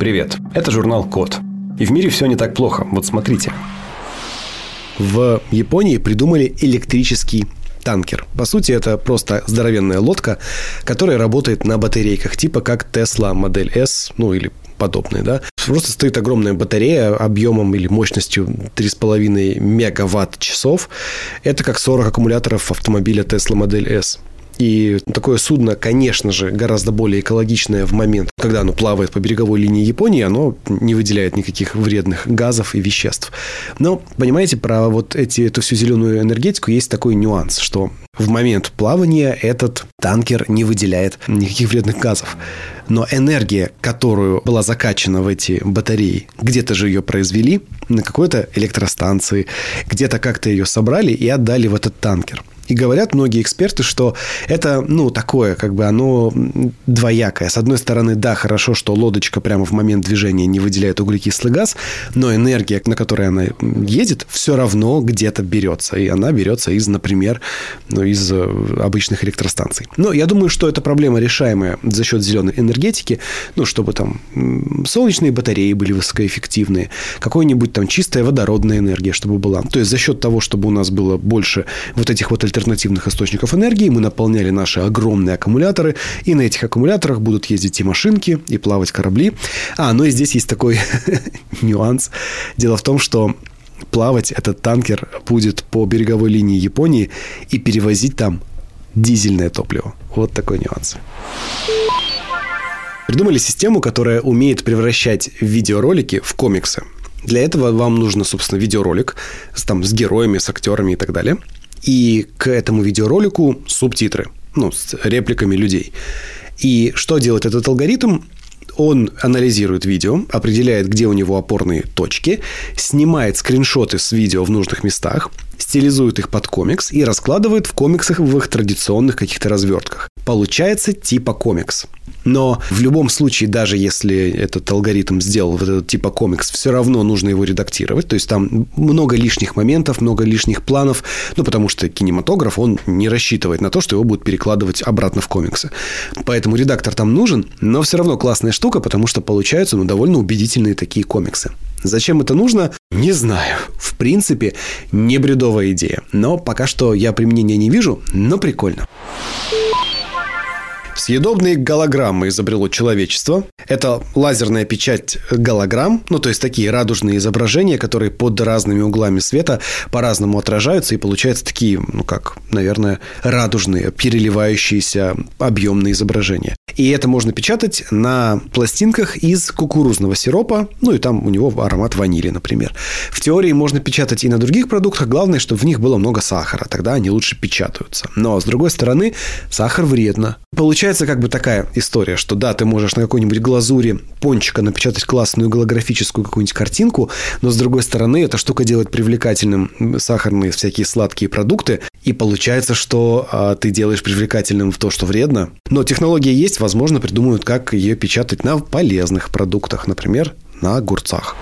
Привет, это журнал Код. И в мире все не так плохо. Вот смотрите. В Японии придумали электрический танкер. По сути, это просто здоровенная лодка, которая работает на батарейках, типа как Tesla модель S, ну или подобные, да. Просто стоит огромная батарея объемом или мощностью 3,5 мегаватт часов. Это как 40 аккумуляторов автомобиля Tesla модель S. И такое судно, конечно же, гораздо более экологичное в момент, когда оно плавает по береговой линии Японии, оно не выделяет никаких вредных газов и веществ. Но, понимаете, про вот эти, эту всю зеленую энергетику есть такой нюанс, что в момент плавания этот танкер не выделяет никаких вредных газов. Но энергия, которую была закачана в эти батареи, где-то же ее произвели на какой-то электростанции, где-то как-то ее собрали и отдали в этот танкер. И говорят многие эксперты, что это, ну, такое, как бы оно двоякое. С одной стороны, да, хорошо, что лодочка прямо в момент движения не выделяет углекислый газ, но энергия, на которой она едет, все равно где-то берется. И она берется из, например, ну, из э, обычных электростанций. Но я думаю, что эта проблема решаемая за счет зеленой энергетики, ну, чтобы там солнечные батареи были высокоэффективные, какой-нибудь там чистая водородная энергия, чтобы была. То есть за счет того, чтобы у нас было больше вот этих вот альтернатив альтернативных источников энергии, мы наполняли наши огромные аккумуляторы, и на этих аккумуляторах будут ездить и машинки, и плавать корабли. А, ну и здесь есть такой нюанс. Дело в том, что плавать этот танкер будет по береговой линии Японии и перевозить там дизельное топливо. Вот такой нюанс. Придумали систему, которая умеет превращать видеоролики в комиксы. Для этого вам нужно, собственно, видеоролик с, там, с героями, с актерами и так далее – и к этому видеоролику субтитры, ну, с репликами людей. И что делает этот алгоритм? Он анализирует видео, определяет, где у него опорные точки, снимает скриншоты с видео в нужных местах, стилизует их под комикс и раскладывает в комиксах в их традиционных каких-то развертках. Получается типа комикс. Но в любом случае, даже если этот алгоритм сделал вот этот типа комикс, все равно нужно его редактировать. То есть там много лишних моментов, много лишних планов. Ну, потому что кинематограф, он не рассчитывает на то, что его будут перекладывать обратно в комиксы. Поэтому редактор там нужен, но все равно классная штука, потому что получаются ну, довольно убедительные такие комиксы. Зачем это нужно? Не знаю. В принципе, не бредовая идея. Но пока что я применения не вижу, но прикольно. Съедобные голограммы изобрело человечество. Это лазерная печать голограмм, ну, то есть такие радужные изображения, которые под разными углами света по-разному отражаются, и получаются такие, ну, как, наверное, радужные, переливающиеся объемные изображения. И это можно печатать на пластинках из кукурузного сиропа, ну, и там у него аромат ванили, например. В теории можно печатать и на других продуктах, главное, чтобы в них было много сахара, тогда они лучше печатаются. Но, с другой стороны, сахар вредно. Получается как бы такая история, что да, ты можешь на какой-нибудь глазури пончика напечатать классную голографическую какую-нибудь картинку, но с другой стороны, эта штука делает привлекательным сахарные всякие сладкие продукты, и получается, что а, ты делаешь привлекательным в то, что вредно. Но технология есть, возможно, придумают, как ее печатать на полезных продуктах, например, на огурцах.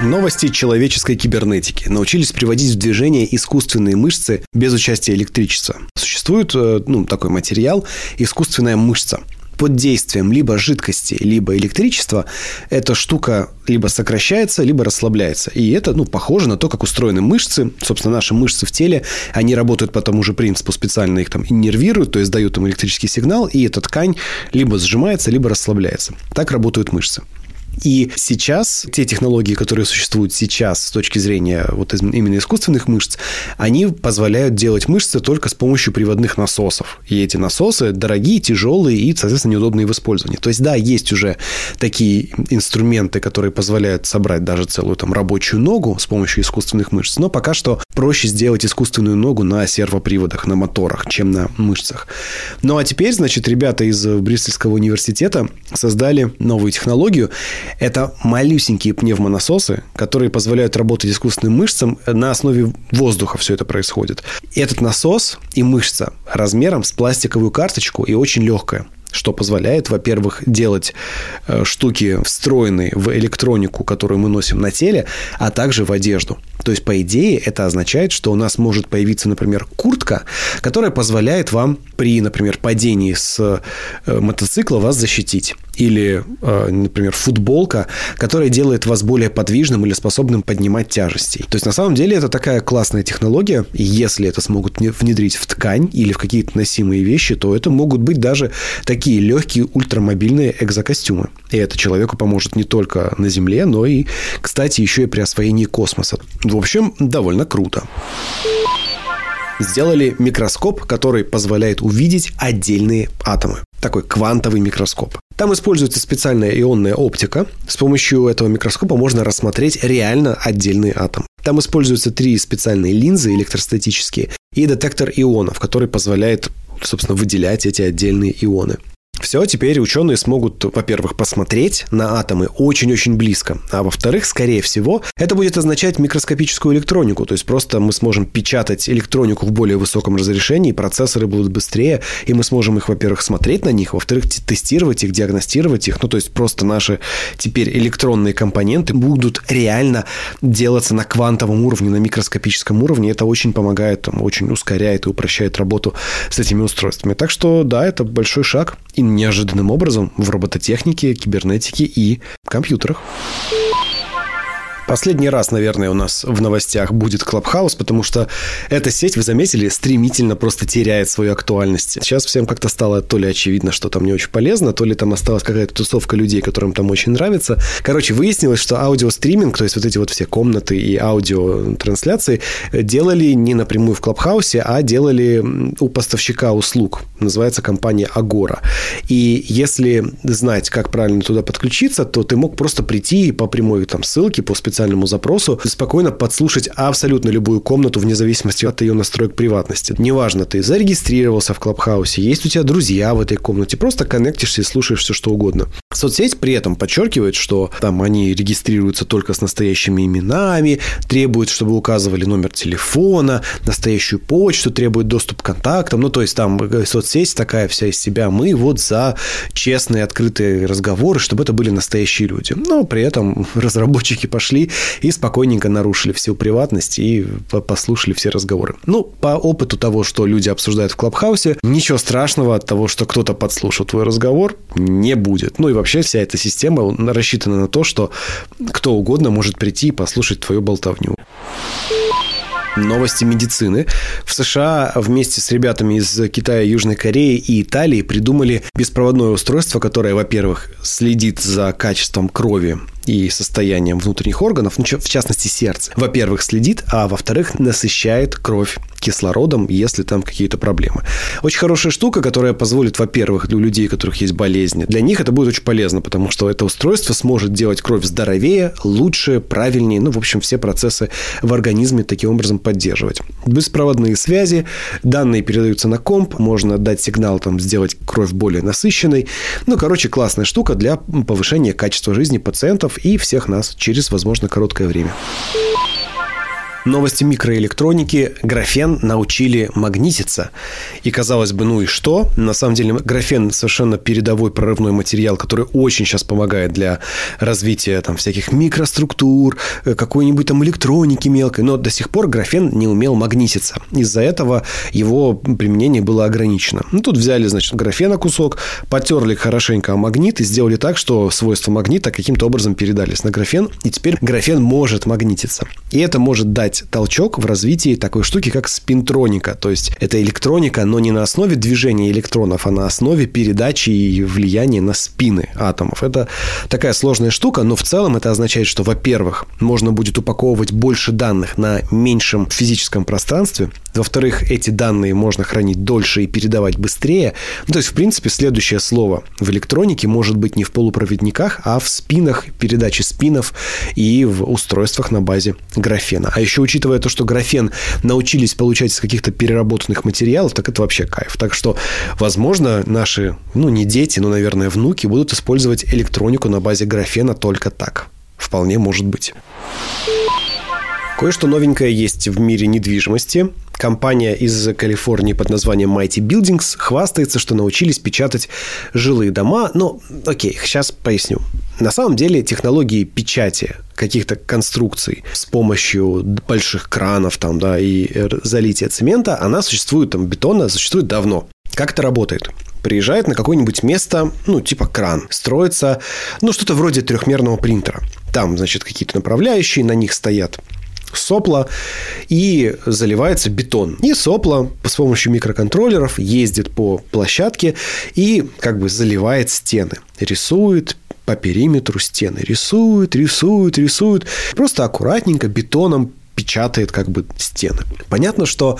Новости человеческой кибернетики. Научились приводить в движение искусственные мышцы без участия электричества. Существует э, ну, такой материал искусственная мышца под действием либо жидкости, либо электричества эта штука либо сокращается, либо расслабляется. И это, ну, похоже на то, как устроены мышцы. Собственно, наши мышцы в теле, они работают по тому же принципу, специально их там иннервируют, то есть дают им электрический сигнал, и эта ткань либо сжимается, либо расслабляется. Так работают мышцы. И сейчас те технологии, которые существуют сейчас с точки зрения вот именно искусственных мышц, они позволяют делать мышцы только с помощью приводных насосов. И эти насосы дорогие, тяжелые и, соответственно, неудобные в использовании. То есть, да, есть уже такие инструменты, которые позволяют собрать даже целую там рабочую ногу с помощью искусственных мышц, но пока что проще сделать искусственную ногу на сервоприводах, на моторах, чем на мышцах. Ну а теперь, значит, ребята из Брюссельского университета создали новую технологию. Это малюсенькие пневмонасосы, которые позволяют работать искусственным мышцам. На основе воздуха все это происходит. Этот насос и мышца размером с пластиковую карточку и очень легкая что позволяет, во-первых, делать э, штуки встроенные в электронику, которую мы носим на теле, а также в одежду. То есть, по идее, это означает, что у нас может появиться, например, куртка, которая позволяет вам при, например, падении с э, мотоцикла вас защитить. Или, э, например, футболка, которая делает вас более подвижным или способным поднимать тяжести. То есть, на самом деле, это такая классная технология. И если это смогут внедрить в ткань или в какие-то носимые вещи, то это могут быть даже такие легкие ультрамобильные экзокостюмы. И это человеку поможет не только на Земле, но и, кстати, еще и при освоении космоса. В общем, довольно круто сделали микроскоп, который позволяет увидеть отдельные атомы. Такой квантовый микроскоп. Там используется специальная ионная оптика. С помощью этого микроскопа можно рассмотреть реально отдельный атом. Там используются три специальные линзы электростатические и детектор ионов, который позволяет, собственно, выделять эти отдельные ионы. Все, теперь ученые смогут, во-первых, посмотреть на атомы очень-очень близко, а во-вторых, скорее всего, это будет означать микроскопическую электронику, то есть просто мы сможем печатать электронику в более высоком разрешении, процессоры будут быстрее, и мы сможем их, во-первых, смотреть на них, во-вторых, тестировать их, диагностировать их, ну, то есть просто наши теперь электронные компоненты будут реально делаться на квантовом уровне, на микроскопическом уровне, это очень помогает, очень ускоряет и упрощает работу с этими устройствами. Так что, да, это большой шаг, и неожиданным образом в робототехнике, кибернетике и компьютерах. Последний раз, наверное, у нас в новостях будет Клабхаус, потому что эта сеть, вы заметили, стремительно просто теряет свою актуальность. Сейчас всем как-то стало то ли очевидно, что там не очень полезно, то ли там осталась какая-то тусовка людей, которым там очень нравится. Короче, выяснилось, что аудиостриминг, то есть вот эти вот все комнаты и аудиотрансляции делали не напрямую в Клабхаусе, а делали у поставщика услуг. Называется компания Агора. И если знать, как правильно туда подключиться, то ты мог просто прийти по прямой там ссылке, по специальному специальному запросу спокойно подслушать абсолютно любую комнату вне зависимости от ее настроек приватности. Неважно, ты зарегистрировался в Клабхаусе, есть у тебя друзья в этой комнате, просто коннектишься и слушаешь все, что угодно. Соцсеть при этом подчеркивает, что там они регистрируются только с настоящими именами, требуют, чтобы указывали номер телефона, настоящую почту, требуют доступ к контактам. Ну, то есть там э, соцсеть такая вся из себя. Мы вот за честные, открытые разговоры, чтобы это были настоящие люди. Но при этом разработчики пошли и спокойненько нарушили всю приватность и послушали все разговоры. Ну, по опыту того, что люди обсуждают в Клабхаусе, ничего страшного от того, что кто-то подслушал твой разговор, не будет. Ну и вообще вся эта система рассчитана на то, что кто угодно может прийти и послушать твою болтовню новости медицины. В США вместе с ребятами из Китая, Южной Кореи и Италии придумали беспроводное устройство, которое, во-первых, следит за качеством крови и состоянием внутренних органов, ну, в частности сердца, во-первых, следит, а во-вторых, насыщает кровь кислородом, если там какие-то проблемы. Очень хорошая штука, которая позволит, во-первых, для людей, у которых есть болезни, для них это будет очень полезно, потому что это устройство сможет делать кровь здоровее, лучше, правильнее, ну, в общем, все процессы в организме таким образом поддерживать. Беспроводные связи, данные передаются на комп, можно дать сигнал, там, сделать кровь более насыщенной. Ну, короче, классная штука для повышения качества жизни пациентов и всех нас через, возможно, короткое время. Новости микроэлектроники. Графен научили магнититься. И казалось бы, ну и что? На самом деле графен совершенно передовой прорывной материал, который очень сейчас помогает для развития там всяких микроструктур, э, какой-нибудь там электроники мелкой. Но до сих пор графен не умел магнититься. Из-за этого его применение было ограничено. Ну, тут взяли, значит, графена кусок, потерли хорошенько магнит и сделали так, что свойства магнита каким-то образом передались на графен. И теперь графен может магнититься. И это может дать дать толчок в развитии такой штуки, как спинтроника. То есть это электроника, но не на основе движения электронов, а на основе передачи и влияния на спины атомов. Это такая сложная штука, но в целом это означает, что, во-первых, можно будет упаковывать больше данных на меньшем физическом пространстве, во-вторых, эти данные можно хранить дольше и передавать быстрее. Ну, то есть, в принципе, следующее слово в электронике может быть не в полупроводниках, а в спинах, передаче спинов и в устройствах на базе графена. А еще учитывая то, что графен научились получать из каких-то переработанных материалов, так это вообще кайф. Так что, возможно, наши, ну, не дети, но, наверное, внуки будут использовать электронику на базе графена только так. Вполне может быть. Кое-что новенькое есть в мире недвижимости. Компания из Калифорнии под названием Mighty Buildings хвастается, что научились печатать жилые дома. Но, окей, сейчас поясню. На самом деле технологии печати каких-то конструкций с помощью больших кранов там, да, и залития цемента, она существует, там, бетона существует давно. Как это работает? Приезжает на какое-нибудь место, ну, типа кран, строится, ну, что-то вроде трехмерного принтера. Там, значит, какие-то направляющие, на них стоят сопла и заливается бетон. И сопла с помощью микроконтроллеров ездит по площадке и как бы заливает стены. Рисует по периметру стены. Рисует, рисует, рисует. Просто аккуратненько бетоном печатает как бы стены. Понятно, что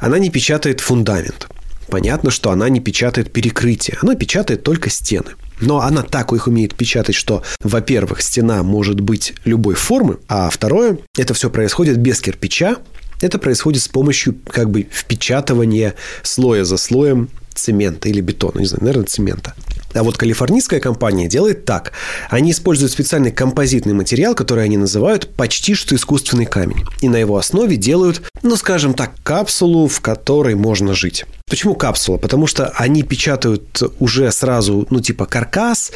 она не печатает фундамент. Понятно, что она не печатает перекрытие. Она печатает только стены. Но она так их умеет печатать, что, во-первых, стена может быть любой формы, а второе, это все происходит без кирпича, это происходит с помощью как бы впечатывания слоя за слоем цемента или бетона, не знаю, наверное, цемента. А вот калифорнийская компания делает так. Они используют специальный композитный материал, который они называют почти что искусственный камень. И на его основе делают, ну, скажем так, капсулу, в которой можно жить. Почему капсула? Потому что они печатают уже сразу, ну, типа каркас,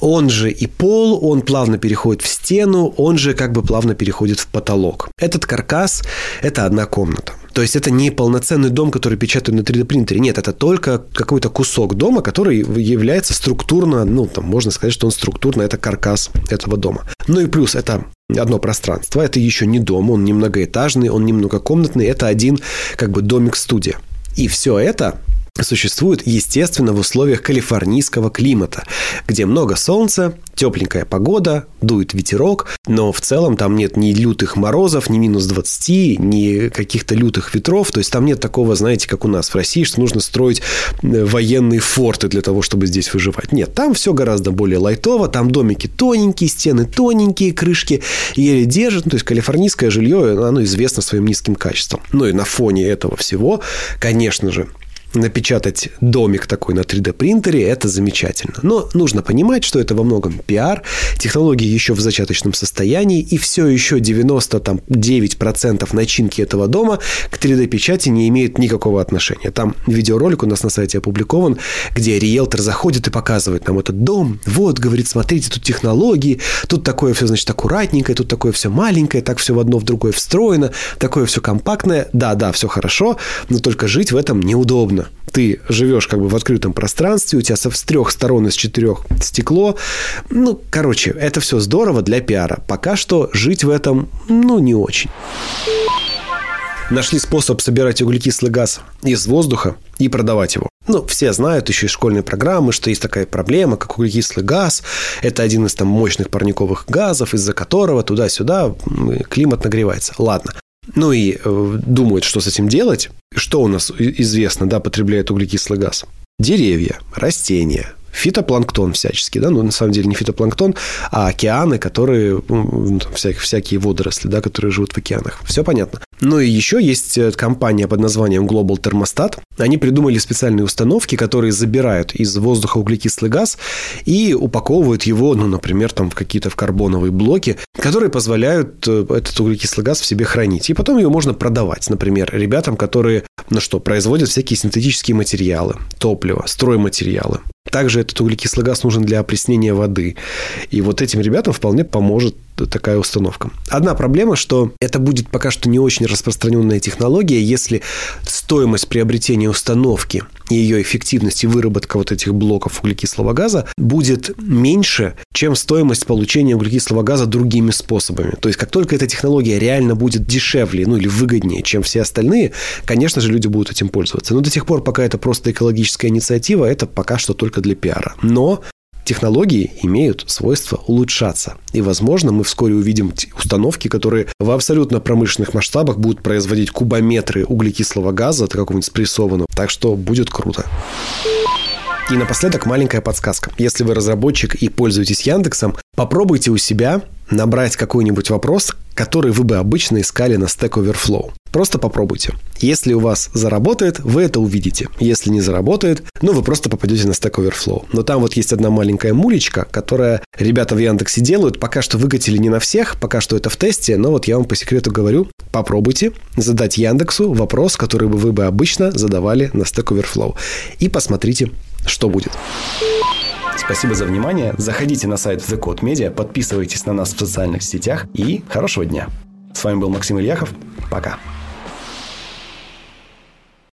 он же и пол, он плавно переходит в стену, он же как бы плавно переходит в потолок. Этот каркас – это одна комната. То есть это не полноценный дом, который печатают на 3D принтере. Нет, это только какой-то кусок дома, который является структурно, ну, там можно сказать, что он структурно, это каркас этого дома. Ну и плюс это одно пространство, это еще не дом, он не многоэтажный, он не многокомнатный, это один как бы домик-студия. И все это существует, естественно, в условиях калифорнийского климата, где много солнца, тепленькая погода, дует ветерок, но в целом там нет ни лютых морозов, ни минус 20, ни каких-то лютых ветров, то есть там нет такого, знаете, как у нас в России, что нужно строить э, военные форты для того, чтобы здесь выживать. Нет, там все гораздо более лайтово, там домики тоненькие, стены тоненькие, крышки еле держат, ну, то есть калифорнийское жилье, оно известно своим низким качеством. Ну и на фоне этого всего, конечно же, напечатать домик такой на 3D принтере, это замечательно. Но нужно понимать, что это во многом пиар, технологии еще в зачаточном состоянии, и все еще 99% начинки этого дома к 3D-печати не имеет никакого отношения. Там видеоролик у нас на сайте опубликован, где риэлтор заходит и показывает нам этот дом. Вот, говорит, смотрите, тут технологии, тут такое все, значит, аккуратненькое, тут такое все маленькое, так все в одно в другое встроено, такое все компактное. Да, да, все хорошо, но только жить в этом неудобно ты живешь как бы в открытом пространстве, у тебя с трех сторон из четырех стекло. Ну, короче, это все здорово для пиара. Пока что жить в этом, ну, не очень. Нашли способ собирать углекислый газ из воздуха и продавать его. Ну, все знают еще из школьной программы, что есть такая проблема, как углекислый газ. Это один из там мощных парниковых газов, из-за которого туда-сюда климат нагревается. Ладно. Ну и э, думают, что с этим делать. Что у нас известно, да, потребляет углекислый газ? Деревья, растения, фитопланктон всяческий, да, ну, на самом деле не фитопланктон, а океаны, которые, ну, всякие, всякие водоросли, да, которые живут в океанах. Все понятно. Ну и еще есть э, компания под названием Global Thermostat. Они придумали специальные установки, которые забирают из воздуха углекислый газ и упаковывают его, ну, например, там в какие-то в карбоновые блоки, которые позволяют э, этот углекислый газ в себе хранить. И потом его можно продавать, например, ребятам, которые, ну что, производят всякие синтетические материалы, топливо, стройматериалы. Также этот углекислый газ нужен для опреснения воды. И вот этим ребятам вполне поможет такая установка. Одна проблема, что это будет пока что не очень распространенная технология, если стоимость приобретения установки и ее эффективность и выработка вот этих блоков углекислого газа будет меньше, чем стоимость получения углекислого газа другими способами. То есть, как только эта технология реально будет дешевле, ну или выгоднее, чем все остальные, конечно же, люди будут этим пользоваться. Но до тех пор, пока это просто экологическая инициатива, это пока что только для пиара. Но Технологии имеют свойство улучшаться. И, возможно, мы вскоре увидим установки, которые в абсолютно промышленных масштабах будут производить кубометры углекислого газа, какого-нибудь спрессованного. Так что будет круто. И напоследок маленькая подсказка. Если вы разработчик и пользуетесь Яндексом, попробуйте у себя набрать какой-нибудь вопрос, который вы бы обычно искали на Stack Overflow. Просто попробуйте. Если у вас заработает, вы это увидите. Если не заработает, ну, вы просто попадете на Stack Overflow. Но там вот есть одна маленькая мулечка, которая ребята в Яндексе делают. Пока что выкатили не на всех, пока что это в тесте, но вот я вам по секрету говорю, попробуйте задать Яндексу вопрос, который бы вы бы обычно задавали на Stack Overflow. И посмотрите, что будет. Спасибо за внимание. Заходите на сайт The Code Media, подписывайтесь на нас в социальных сетях и хорошего дня. С вами был Максим Ильяхов. Пока.